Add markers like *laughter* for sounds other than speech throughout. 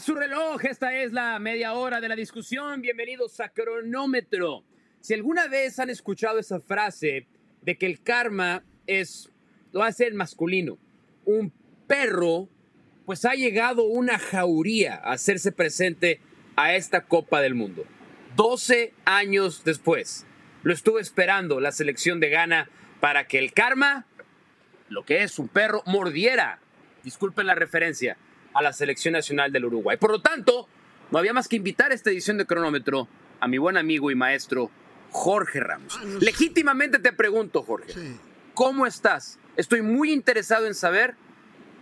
Su reloj, esta es la media hora de la discusión. Bienvenidos a Cronómetro. Si alguna vez han escuchado esa frase de que el karma es, lo hace el masculino, un perro, pues ha llegado una jauría a hacerse presente a esta Copa del Mundo. 12 años después, lo estuve esperando la selección de Ghana para que el karma, lo que es un perro, mordiera, disculpen la referencia, a la selección nacional del Uruguay. Por lo tanto, no había más que invitar a esta edición de cronómetro a mi buen amigo y maestro Jorge Ramos. Ah. Legítimamente te pregunto, Jorge, Sí. ¿cómo estás? Estoy muy interesado en saber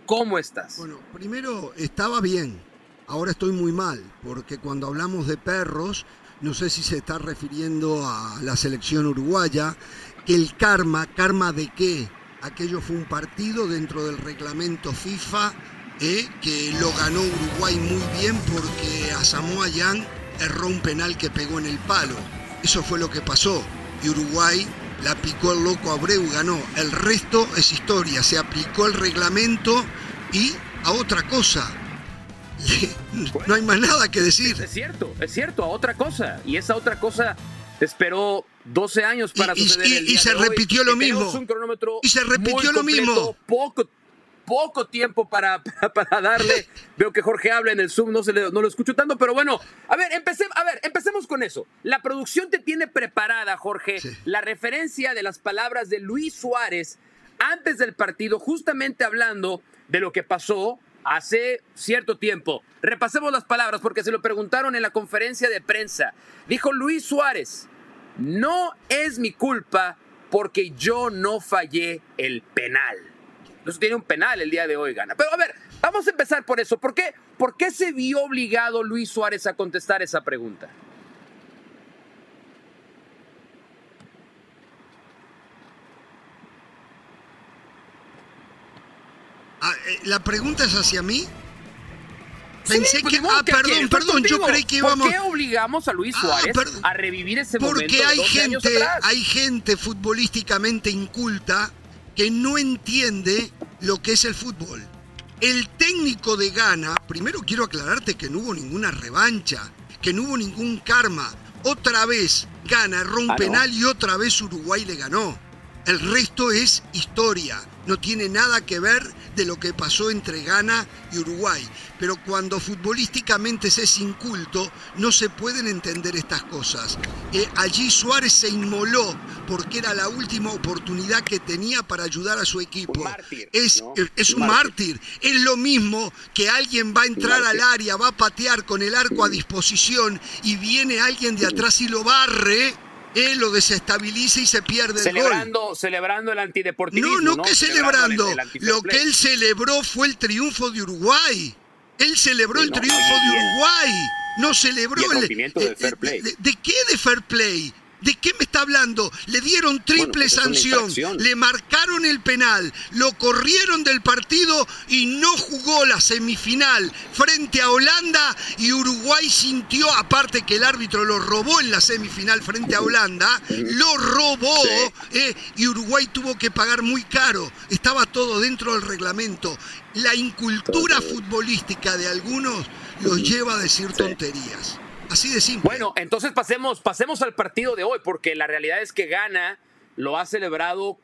cómo estás. Bueno, primero estaba bien, ahora estoy muy mal, porque cuando hablamos de perros, no sé si se está refiriendo a la selección uruguaya, que el karma, karma de qué? Aquello fue un partido dentro del reglamento FIFA eh, que lo ganó Uruguay muy bien porque a Samoa Yang erró un penal que pegó en el palo. Eso fue lo que pasó. Y Uruguay la picó el loco Abreu, ganó. El resto es historia. Se aplicó el reglamento y a otra cosa. *laughs* No hay más nada que decir. Es cierto, es cierto, a otra cosa. Y esa otra cosa esperó 12 años para Y- suceder. y- el y día se de hoy. repitió lo mismo. un cronómetro Y se repitió lo completo, mismo. Poco, poco tiempo para, *laughs* para, para darle. Veo que Jorge habla en el Zoom, no, se le- no lo escucho tanto, pero bueno, a ver, empecé, a ver, empecemos con eso. La producción te tiene preparada, Jorge, Sí. la referencia de las palabras de Luis Suárez antes del partido, justamente hablando de lo que pasó hace cierto tiempo. Repasemos las palabras porque se lo preguntaron en la conferencia de prensa. Dijo Luis Suárez, no es mi culpa porque yo no fallé el penal. Tiene un penal el día de hoy, gana. Pero a ver, vamos a empezar por eso. ¿Por qué, ¿Por qué se vio obligado Luis Suárez a contestar esa pregunta? Ah, eh, La pregunta es hacia mí. Pensé Sí, pues, que. Ah, que perdón, quieres, perdón, yo creí que íbamos. ¿Por qué obligamos a Luis Ah, Suárez a revivir ese momento Porque hay 12 años gente, hay gente futbolísticamente inculta que no entiende lo que es el fútbol. El técnico de Ghana, primero quiero aclararte que no hubo ninguna revancha, que no hubo ningún karma. Otra vez Ghana erró un Ah, penal y otra vez Uruguay le ganó. El resto es historia, no tiene nada que ver de lo que pasó entre Ghana y Uruguay. Pero cuando futbolísticamente se es inculto, no se pueden entender estas cosas. Eh, allí Suárez se inmoló porque era la última oportunidad que tenía para ayudar a su equipo. Un mártir, es, ¿no? es- es Un mártir. mártir. Es lo mismo que alguien va a entrar al área, va a patear con el arco a disposición y viene alguien de atrás y lo barre. Él lo desestabiliza y se pierde el gol. Celebrando, celebrando el antideportivismo. No, no que celebrando. el- el Lo que él celebró fue el triunfo de Uruguay. Él celebró Sí, el no, triunfo de el- Uruguay. No celebró y el rompimiento del fair play. De, de qué de fair play? ¿De qué me está hablando? Le dieron triple sanción, le marcaron el penal, lo corrieron del partido y no jugó la semifinal frente a Holanda y Uruguay sintió, aparte que el árbitro lo robó en la semifinal frente a Holanda, lo robó Sí. eh, y Uruguay tuvo que pagar muy caro. Estaba todo dentro del reglamento. La incultura futbolística de algunos los lleva a decir tonterías. Así de simple. Bueno, entonces pasemos, pasemos al partido de hoy, porque la realidad es que Gana lo ha celebrado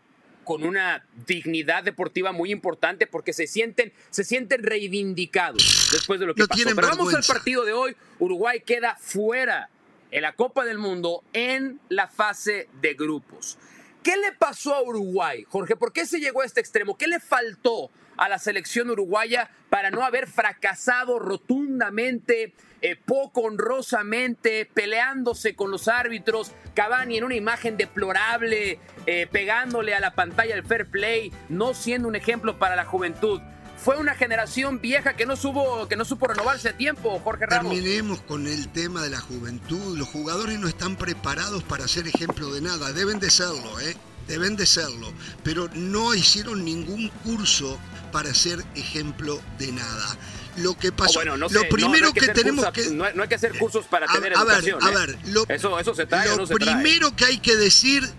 con una dignidad deportiva muy importante porque se sienten, se sienten reivindicados después de lo que No pasó. Pero vamos al partido de hoy. Uruguay queda fuera en la Copa del Mundo en la fase de grupos. ¿Qué le pasó a Uruguay, Jorge? ¿Por qué se llegó a este extremo? ¿Qué le faltó a la selección uruguaya para no haber fracasado rotundamente, eh, poco honrosamente, peleándose con los árbitros? Cavani en una imagen deplorable, eh, pegándole a la pantalla el fair play, no siendo un ejemplo para la juventud. Fue una generación vieja que no, supo, que no supo renovarse a tiempo, Jorge Ramos. Terminemos con el tema de la juventud. Los jugadores no están preparados para ser ejemplo de nada. Deben de serlo, ¿eh? Deben de serlo. Pero no hicieron ningún curso para ser ejemplo de nada. Lo que pasó, bueno, no lo sé, primero no que, tenemos que... No hay, que hacer cursos para A- tener a ver, educación. a ¿eh? ver, lo- eso, eso se trae o Lo no se trae. primero que hay que decir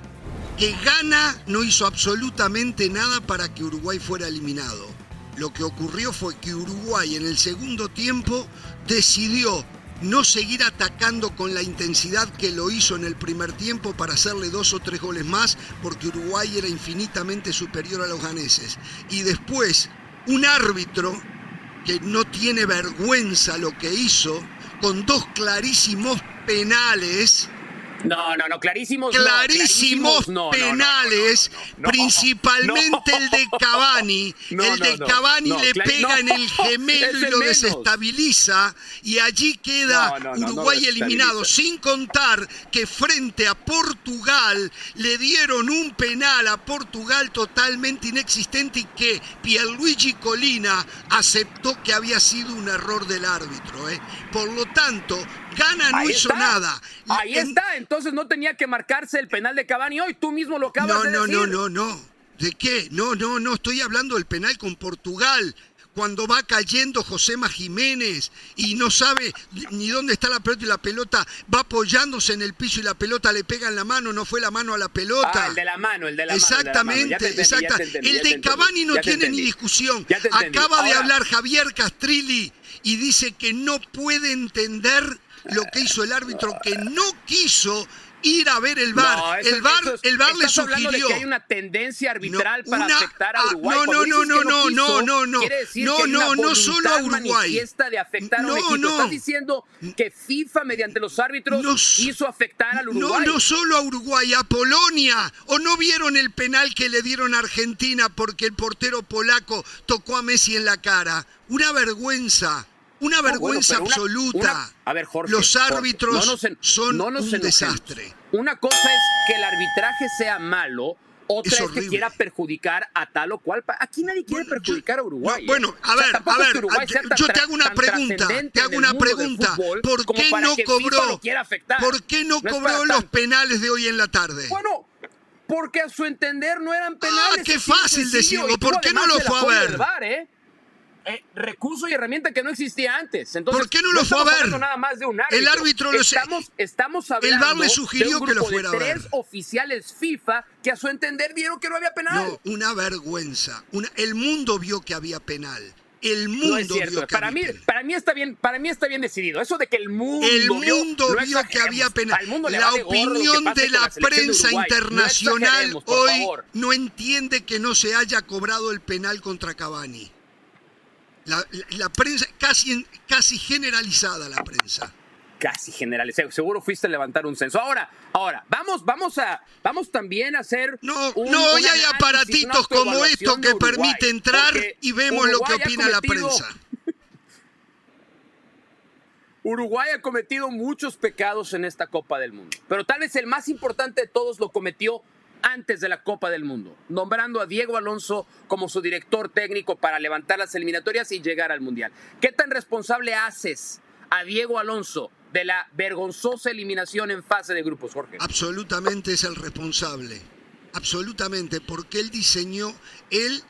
que Ghana no hizo absolutamente nada para que Uruguay fuera eliminado. lo que ocurrió fue que Uruguay en el segundo tiempo decidió no seguir atacando con la intensidad que lo hizo en el primer tiempo para hacerle dos o tres goles más, porque Uruguay era infinitamente superior a los ganeses. Y después, un árbitro que no tiene vergüenza lo que hizo, con dos clarísimos penales, no, no, no, clarísimos. Clarísimos penales, principalmente el de Cavani. *laughs* el de Cavani le pega en el *laughs* gemelo y lo desestabiliza y allí queda Uruguay eliminado, sin contar que frente a Portugal le dieron un penal a Portugal totalmente inexistente y que Pierluigi Colina aceptó que había sido un error del árbitro. ¿eh? Por lo tanto, Gana no hizo nada. Ahí está, entonces no tenía que marcarse el penal de Cavani hoy, tú mismo lo acabas de decir. No, no, no, no. ¿De qué? No, no, no, estoy hablando del penal con Portugal cuando va cayendo Josema Jiménez y no sabe ni dónde está la pelota y la pelota va apoyándose en el piso y la pelota le pega en la mano, no fue la mano a la pelota. Ah, el de la mano, el de la mano. Exactamente, exactamente. El de Cavani no tiene ni discusión. Acaba de hablar Javier Castrilli y dice que no puede entender lo que hizo el árbitro que no quiso ir a ver el bar. el bar, el bar le sugirió. De que hay una tendencia arbitral para afectar a ah, Uruguay. No, no, no, no, no, no, no, no. No, no, no solo a Uruguay. de afectar no, a un No. Estás diciendo que FIFA mediante los árbitros hizo afectar al Uruguay. No, no solo a Uruguay, a Polonia. ¿O no vieron el penal que le dieron a Argentina porque el portero polaco tocó a Messi en la cara? Una vergüenza. Una vergüenza absoluta. a ver, Jorge. Los árbitros son un desastre. Una cosa es que el arbitraje sea malo. Otra es, que quiera perjudicar a tal o cual. Aquí nadie quiere perjudicar a Uruguay. ¿eh? bueno, a ver, a ver, yo te hago una pregunta. Te hago una pregunta. ¿Por qué no cobró? ¿Por qué no, cobró los penales de hoy en la tarde? Bueno, porque a su entender no eran penales. Ah, qué fácil decirlo. ¿Por qué no lo fue a ver? ¿eh? Eh, recurso y herramienta que no existía antes. Entonces, ¿Por qué no lo fue a ver? Nada más de un árbitro. El árbitro lo estamos, estamos hablando El VAR sugirió que lo fuera de tres oficiales FIFA que a su entender vieron que no había penal. No, una vergüenza. el mundo vio que había penal. El mundo vio que para había mí, penal. Para mí está bien, para mí está bien decidido. Eso de que el mundo El mundo vio, que había penal. La opinión de la prensa internacional hoy no entiende que no se haya cobrado el penal contra Cavani. La, prensa, casi, casi generalizada la prensa. Casi generalizada. Seguro fuiste a levantar un censo. Ahora, ahora, vamos, vamos a, vamos también a hacer. No, no, hoy hay aparatitos como esto que permite entrar y vemos lo que opina la prensa. *laughs* Uruguay ha cometido muchos pecados en esta Copa del Mundo, pero tal vez el más importante de todos lo cometió antes de la Copa del Mundo, nombrando a Diego Alonso como su director técnico para levantar las eliminatorias y llegar al Mundial. ¿Qué tan responsable haces a Diego Alonso de la vergonzosa eliminación en fase de grupos, Jorge? Absolutamente es el responsable, absolutamente, porque él diseñó, él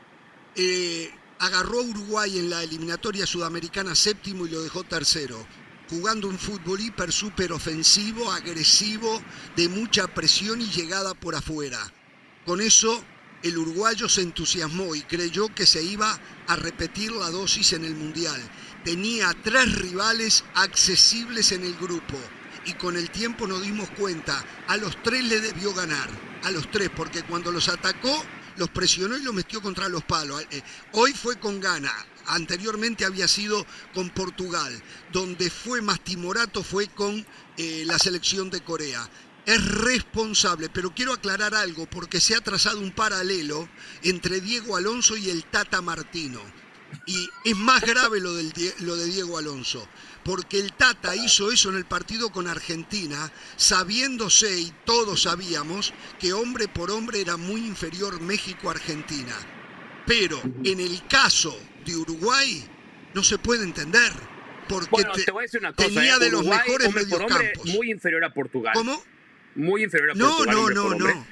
eh, agarró a Uruguay en la eliminatoria sudamericana séptimo y lo dejó tercero jugando un fútbol hiper super ofensivo, agresivo, de mucha presión y llegada por afuera. Con eso el uruguayo se entusiasmó y creyó que se iba a repetir la dosis en el Mundial. Tenía tres rivales accesibles en el grupo y con el tiempo nos dimos cuenta, a los tres le debió ganar, a los tres, porque cuando los atacó, los presionó y los metió contra los palos. Eh, hoy fue con gana, anteriormente había sido con Portugal, donde fue más timorato fue con eh, la selección de Corea. Es responsable, pero quiero aclarar algo, porque se ha trazado un paralelo entre Diego Alonso y el Tata Martino. Y es más grave lo, lo de Diego Alonso, porque el Tata hizo eso en el partido con Argentina, sabiéndose, y todos sabíamos, que hombre por hombre era muy inferior México-Argentina. Pero en el caso de Uruguay no se puede entender. Porque tenía ¿eh? de los mejores mediocampos. Muy inferior a Portugal. ¿Cómo? Muy inferior a no, Portugal. No, no, no,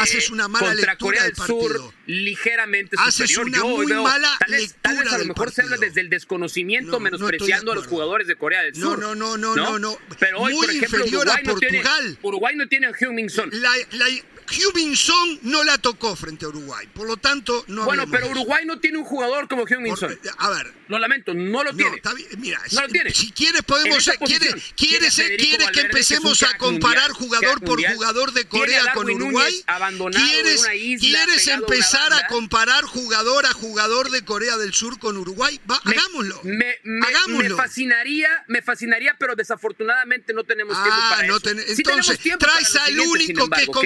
Haces una mala contra lectura Corea del Sur, ligeramente Haces superior. una Yo muy mala tal vez, lectura tal vez a lo mejor se habla desde el desconocimiento, menospreciando a los jugadores de Corea del Sur. No, no, no, no, no. Pero hoy, muy por ejemplo, inferior Uruguay a Portugal. No tiene, Uruguay no tiene a Heung-Min Son. La, la, Hyun Son no la tocó frente a Uruguay, por lo tanto no Bueno, pero eso. Uruguay no tiene un jugador como Hyun Min Por- Son. a ver, Lo lamento, no lo no, tiene. está bien, mira, No lo si- tiene. si quieres podemos, esa quiere, posición. quiere, Tiene a ser- Federico quiere que empecemos a comparar mundial, jugador por mundial. jugador de Corea con Uruguay. ¿Quieres, una isla quieres empezar a comparar jugador a jugador de Corea del Sur con Uruguay? Va, Me- hagámoslo. Me, me- me Hagámoslo. fascinaría, me fascinaría, pero desafortunadamente no tenemos tiempo Ah, para no eso. ten- Sí tenemos entonces tiempo para traes al único que es embargo,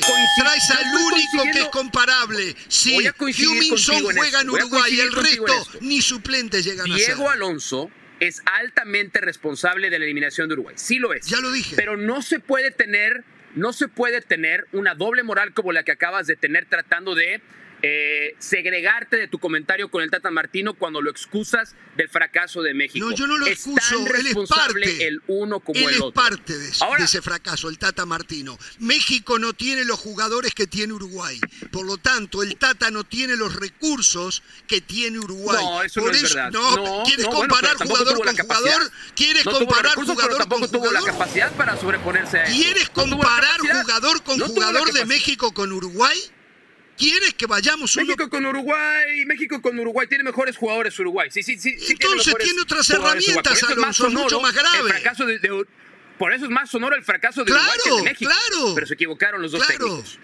comparable. Traes al único que es comparable. Sí, Voy a coincidir Heung-Min Son contigo en juega en a Uruguay, el en resto esto. ni suplentes llegan a Diego. Alonso es altamente responsable de la eliminación de Uruguay. Sí lo es. Ya lo dije. Pero no se puede tener, no se puede tener una doble moral como la que acabas de tener tratando de eh, segregarte de tu comentario con el Tata Martino cuando lo excusas del fracaso de México. No, yo no lo es excuso, tan él es parte. el uno como Él el es otro. parte de, ese- Ahora- de ese fracaso, el Tata Martino. México no tiene los jugadores que tiene Uruguay. Por lo tanto, el Tata no tiene los recursos que tiene Uruguay. No, eso Por no es verdad. No, No, ¿quieres no, comparar jugador con jugador? ¿Quieres comparar recursos, jugador tampoco con tuvo la capacidad para sobreponerse a eso. ¿Quieres comparar jugador con jugador de. México con Uruguay? ¿Quieres que vayamos uno México con Uruguay, México con Uruguay tiene mejores jugadores Uruguay. Sí, sí, sí. Entonces tiene otras herramientas, Por eso es Alonso, mucho más grave. El fracaso de, de- por eso es más sonoro el fracaso de Claro, Uruguay que el de México. claro. Pero se equivocaron los dos Claro. técnicos.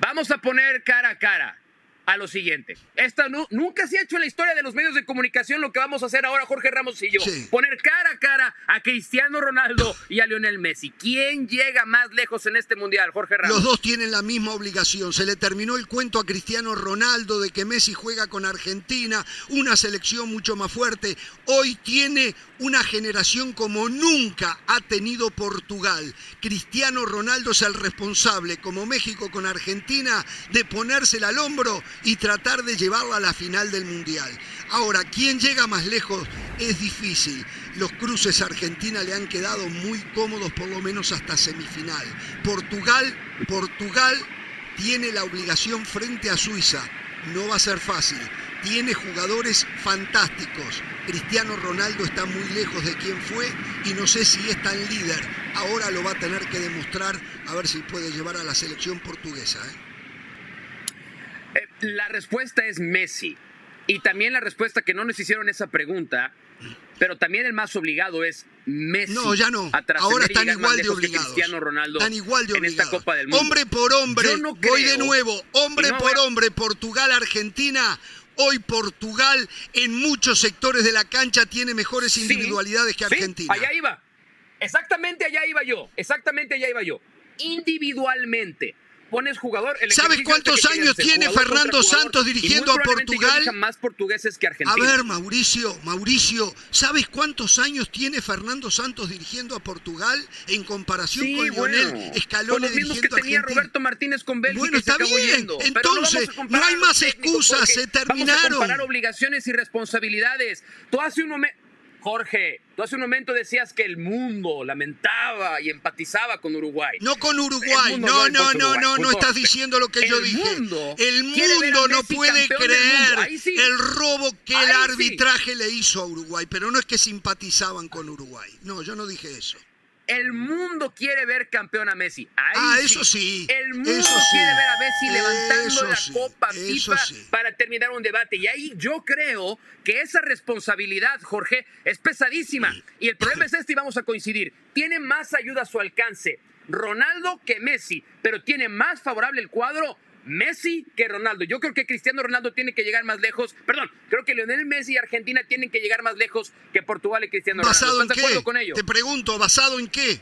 Vamos a poner cara a cara a lo siguiente. Esta nu- nunca se ha hecho en la historia de los medios de comunicación lo que vamos a hacer ahora Jorge Ramos y yo. Sí. Poner cara a cara a Cristiano Ronaldo y a Lionel Messi. ¿Quién llega más lejos en este mundial, Jorge Ramos? Los dos tienen la misma obligación. Se le terminó el cuento a Cristiano Ronaldo de que Messi juega con Argentina, una selección mucho más fuerte. Hoy tiene una generación como nunca ha tenido Portugal. Cristiano Ronaldo es el responsable, como México con Argentina, de ponérsela al hombro y tratar de llevarla a la final del Mundial. Ahora, ¿quién llega más lejos? Es difícil. Los cruces a Argentina le han quedado muy cómodos, por lo menos hasta semifinal. Portugal, Portugal tiene la obligación frente a Suiza. No va a ser fácil. Tiene jugadores fantásticos. Cristiano Ronaldo está muy lejos de quien fue y no sé si es tan líder. Ahora lo va a tener que demostrar a ver si puede llevar a la selección portuguesa. ¿eh? La respuesta es Messi. Y también la respuesta que no nos hicieron esa pregunta, pero también el más obligado es Messi. No, ya no. Ahora están igual de obligados. Cristiano Ronaldo Están igual de en esta obligados. Copa del Mundo. Hombre por hombre, Yo no voy de creo, nuevo. Hombre no por a- hombre, Portugal, Argentina. Hoy Portugal en muchos sectores de la cancha tiene mejores Sí, individualidades que sí, Argentina. allá iba. Exactamente allá iba yo. Exactamente allá iba yo. Individualmente. Pones jugador. el ¿Sabes ejercicio cuántos que años tiene Fernando Santos dirigiendo a Portugal? más portugueses que A argentinos. ver, Mauricio, Mauricio, ¿sabes cuántos años tiene Fernando Santos dirigiendo a Portugal en comparación Sí, con bueno, Lionel con Scaloni que dirigiendo a tenía Argentina? Roberto Martínez con Bélgica Bueno, está bien. yendo. Entonces, a comparar no hay a más excusas, se Vamos a terminaron. comparar obligaciones y responsabilidades. Tú hace un momento, Jorge, tú hace un momento decías que el mundo lamentaba y empatizaba con Uruguay. No con Uruguay, no, no no, no, no, estás diciendo lo que El yo dije. mundo El mundo no puede creer sí. el robo que el sí. arbitraje le hizo a Uruguay, pero no es que simpatizaban con Uruguay. No, yo no dije eso. El mundo quiere ver campeón a Messi. Ahí Ah, eso sí, El mundo sí. quiere ver a Messi levantando Eso la sí, Copa FIFA para terminar un debate. Y ahí yo creo que esa responsabilidad, Jorge, es pesadísima. Y el problema es este y vamos a coincidir. Tiene más ayuda a su alcance Ronaldo que Messi, pero tiene más favorable el cuadro Messi que Ronaldo. Yo creo que Cristiano Ronaldo tiene que llegar más lejos. Perdón, creo que Lionel Messi y Argentina tienen que llegar más lejos que Portugal y Cristiano ¿Basado Ronaldo. en ¿Estás de acuerdo qué? con ello? Te pregunto, ¿basado en qué?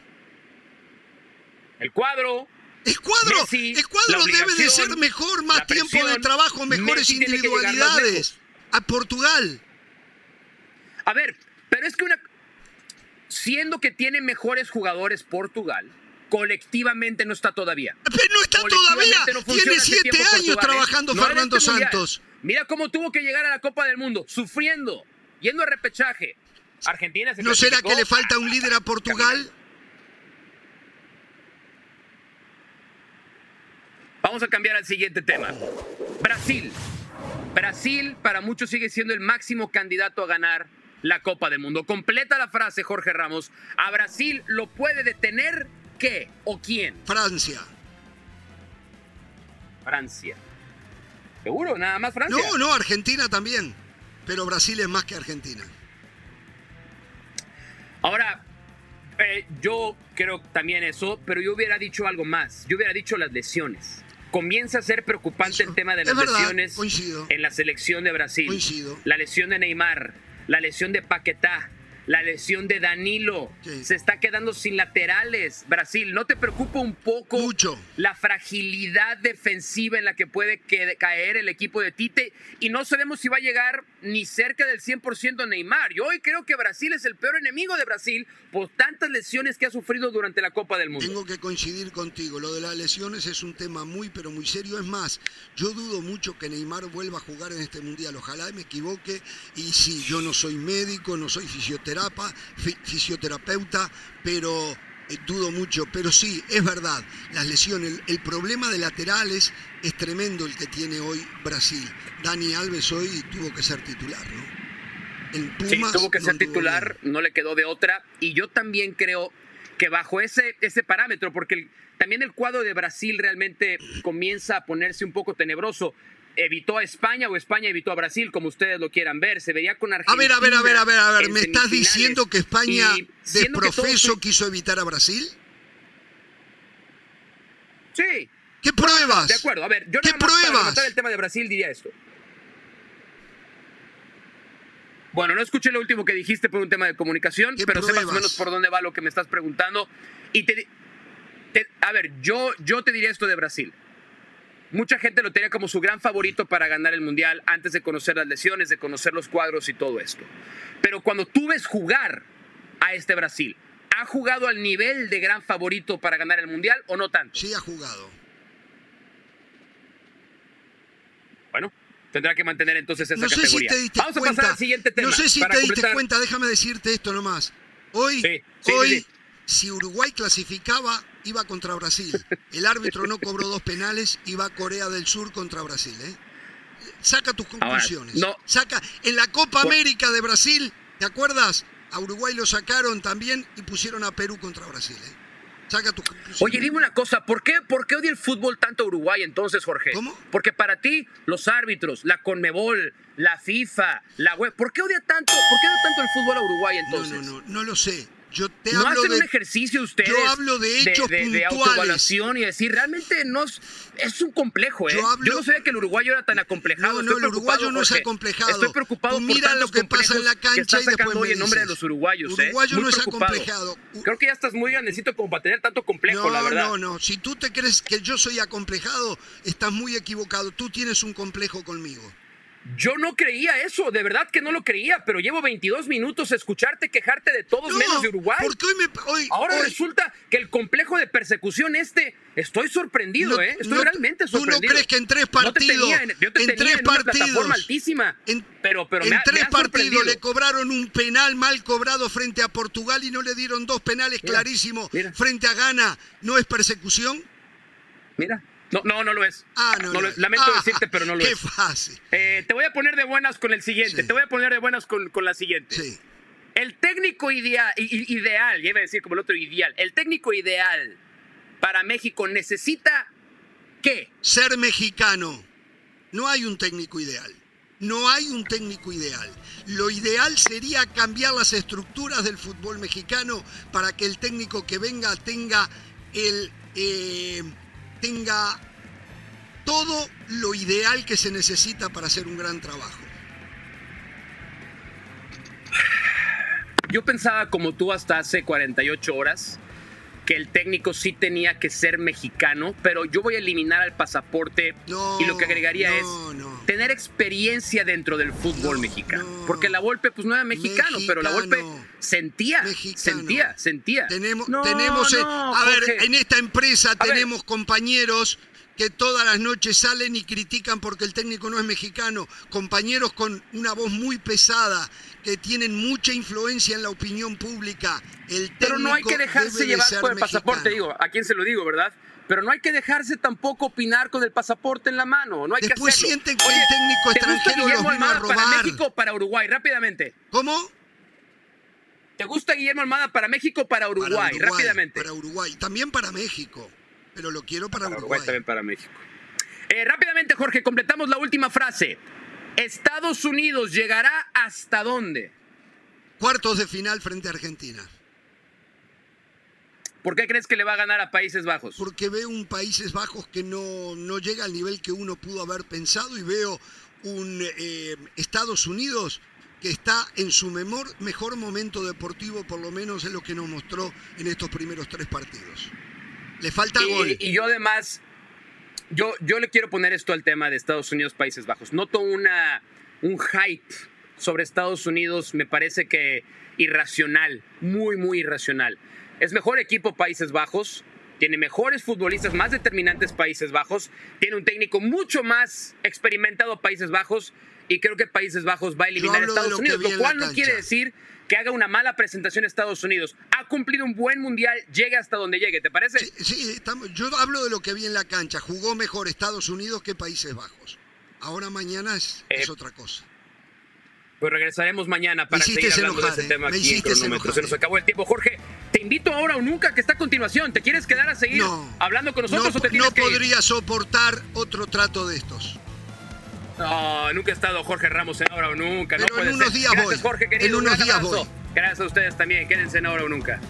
El cuadro, El cuadro, Messi, el cuadro debe de ser mejor, más tiempo de trabajo, mejores Messi individualidades. A Portugal. A ver, pero es que una. Siendo que tiene mejores jugadores Portugal, colectivamente no está todavía. Pero no está todavía. no Tiene siete años trabajando No Fernando este. Santos. Mira cómo tuvo que llegar a la Copa del Mundo, sufriendo, yendo a repechaje. Argentina se ¿No será que le falta un líder a Portugal? Vamos a cambiar al siguiente tema. Brasil. Brasil para muchos sigue siendo el máximo candidato a ganar la Copa del Mundo. Completa la frase, Jorge Ramos. ¿A Brasil lo puede detener qué o quién? Francia. Francia. ¿Seguro? ¿Nada más Francia? No, no, Argentina también. Pero Brasil es más que Argentina. Ahora, eh, yo creo también eso, pero yo hubiera dicho algo más. Yo hubiera dicho las lesiones. Comienza a ser preocupante Eso. el tema de las verdad, lesiones coincido. en la selección de Brasil. Coincido. La lesión de Neymar, la lesión de Paquetá, la lesión de Danilo. Sí. Se está quedando sin laterales. Brasil, ¿no te preocupa un poco Mucho. la fragilidad defensiva en la que puede caer el equipo de Tite? Y no sabemos si va a llegar ni cerca del 100% Neymar. Yo hoy creo que Brasil es el peor enemigo de Brasil por tantas lesiones que ha sufrido durante la Copa del Mundo. Tengo que coincidir contigo. Lo de las lesiones es un tema muy, pero muy serio. Es más, yo dudo mucho que Neymar vuelva a jugar en este mundial. Ojalá me equivoque. Y sí, yo no soy médico, no soy fisioterapa, fisioterapeuta, pero eh, dudo mucho. Pero sí, es verdad, las lesiones, el, el problema de laterales es tremendo el que tiene hoy Brasil. Dani Alves hoy tuvo que ser titular, ¿no? En Sí, Pumas tuvo que no ser titular, bien. no le quedó de otra. Y yo también creo que bajo ese, ese parámetro, porque el- también el cuadro de Brasil realmente comienza a ponerse un poco tenebroso. Evitó a España o España evitó a Brasil, como ustedes lo quieran ver. Se vería con A Argentina. ver, a ver, a ver, a ver, a ver, ¿me estás diciendo que España Y de siendo que todos quiso evitar a Brasil? Sí, ¿Qué pruebas? de acuerdo. A ver, yo ¿Qué nada más para pruebas? rematar el tema de Brasil diría esto. Bueno, no escuché lo último que dijiste por un tema de comunicación, ¿Qué pero sé más o menos por dónde va lo que me estás preguntando. Y te, te- a ver, yo, yo te diría esto de Brasil. Mucha gente lo tenía como su gran favorito para ganar el Mundial antes de conocer las lesiones, de conocer los cuadros y todo esto. Pero cuando tú ves jugar a este Brasil, ¿ha jugado al nivel de gran favorito para ganar el Mundial o no tanto? Sí ha jugado. Bueno, tendrá que mantener entonces esa No sé si categoría. te diste Vamos a cuenta. pasar al siguiente tema. no sé si para te diste completar. cuenta, déjame decirte esto nomás. Hoy, Sí, sí, hoy sí. si Uruguay clasificaba, iba contra Brasil. El árbitro no cobró dos penales, iba Corea del Sur contra Brasil. ¿eh? Saca tus conclusiones. no. Saca en la Copa América de Brasil, ¿te acuerdas? A Uruguay lo sacaron también y pusieron a Perú contra Brasil. ¿eh? Saca tus conclusiones. Oye, dime una cosa, ¿por qué, ¿por qué odia el fútbol tanto a Uruguay entonces, Jorge? ¿Cómo? Porque para ti, los árbitros, la Conmebol, la FIFA, la web, ¿por qué odia tanto, por qué odia tanto el fútbol a Uruguay no, entonces? no, no, no lo sé. Yo te ¿No hablo hacen de un ejercicio ustedes yo hablo de hechos de, de puntuales. autoevaluación y decir, realmente no es, un complejo, ¿eh? Yo hablo- no sabía que el uruguayo era tan acomplejado. No, Estoy no, el uruguayo no es acomplejado. Estoy preocupado Tú mira lo que pasa en la cancha y después me hoy en nombre de los uruguayos, ¿eh? Uruguayo no es acomplejado. Creo que ya estás muy grandecito como para tener tanto complejo, no, la verdad. no, no. Si tú te crees que yo soy acomplejado, estás muy equivocado. Tú tienes un complejo conmigo. Yo no creía eso, de verdad que no lo creía, pero llevo 22 minutos escucharte quejarte de todos No, menos de Uruguay. Porque hoy me. Hoy, Ahora hoy- resulta que el complejo de persecución este, estoy sorprendido, No, ¿eh? Estoy no, realmente ¿tú no sorprendido. crees que en tres No te partidos, tenía en- yo te en tenía tres en una partidos, plataforma altísima, En, pero, pero en me ha- me tres ha sorprendido. partidos le cobraron un penal mal cobrado frente a Portugal y no le dieron dos penales clarísimos frente a Ghana. ¿No es persecución? Mira, no, no, no lo es. Ah, no. No lo es. Lamento Ah, decirte, pero no lo qué es. fácil. Eh, te voy a poner de buenas con el siguiente, Sí. te voy a poner de buenas con, con la siguiente. Sí. El técnico ideal, ideal, ya iba a decir como el otro ideal, el técnico ideal para México necesita ¿qué? ser mexicano. No hay un técnico ideal. No hay un técnico ideal. Lo ideal sería cambiar las estructuras del fútbol mexicano para que el técnico que venga tenga el eh, tenga todo lo ideal que se necesita para hacer un gran trabajo. Yo pensaba como tú hasta hace 48 horas que el técnico sí tenía que ser mexicano, pero yo voy a eliminar al pasaporte No, y lo que agregaría no, es no. tener experiencia dentro del fútbol No, mexicano. no. Porque la Volpe pues no era mexicano, pero la Volpe sentía, Mexicano. sentía, sentía. Tenemos, tenemos eh, a ver, en esta empresa A ver. tenemos compañeros que todas las noches salen y critican porque el técnico no es mexicano, compañeros con una voz muy pesada que tienen mucha influencia en la opinión pública. El Pero no hay que dejarse de llevar por el pasaporte, mexicano. digo, ¿a quién se lo digo, verdad? Pero no hay que dejarse tampoco opinar con el pasaporte en la mano, no hay Después que hacerlo. sienten que el técnico ¿te gusta extranjero Guillermo los vino a Almada para. México o para Uruguay? Rápidamente. ¿Cómo? ¿Te gusta Guillermo Almada para México o para Uruguay? Para Uruguay, Rápidamente. Para Uruguay, también para México, pero lo quiero para, Para Uruguay. también para México. Eh, rápidamente, Jorge, completamos la última frase. Estados Unidos llegará hasta dónde? Cuartos de final frente a Argentina. ¿Por qué crees que le va a ganar a Países Bajos? Porque veo un Países Bajos que no, no llega al nivel que uno pudo haber pensado y veo un eh, Estados Unidos que está en su mejor, mejor momento deportivo, por lo menos es lo que nos mostró en estos primeros tres partidos. Le falta y, gol. Y yo además, yo, yo le quiero poner esto al tema de Estados Unidos, Países Bajos. Noto una, un hype sobre Estados Unidos, me parece que irracional, muy, muy irracional. Es mejor equipo Países Bajos, tiene mejores futbolistas, más determinantes Países Bajos, tiene un técnico mucho más experimentado Países Bajos y creo que Países Bajos va a eliminar a Estados Unidos, lo cual no quiere decir que haga una mala presentación a Estados Unidos. Ha cumplido un buen mundial, llegue hasta donde llegue, ¿te parece? Sí, sí estamos, yo hablo de lo que vi en la cancha. Jugó mejor Estados Unidos que Países Bajos. Ahora mañana es, eh, es otra cosa. Pues regresaremos mañana para seguir hablando enojar, de ese tema aquí en Cronómetro. Se nos acabó el tiempo. Jorge, te invito ahora o nunca que está a continuación. ¿Te quieres quedar a seguir no, hablando con nosotros no, o te tienes No que podría ir? soportar otro trato de estos. No, nunca ha estado Jorge Ramos en ahora o nunca. Pero no puede en unos ser. días Gracias, voy. Jorge, querido. En unos días voy. Gracias a ustedes también. Quédense en ahora o nunca.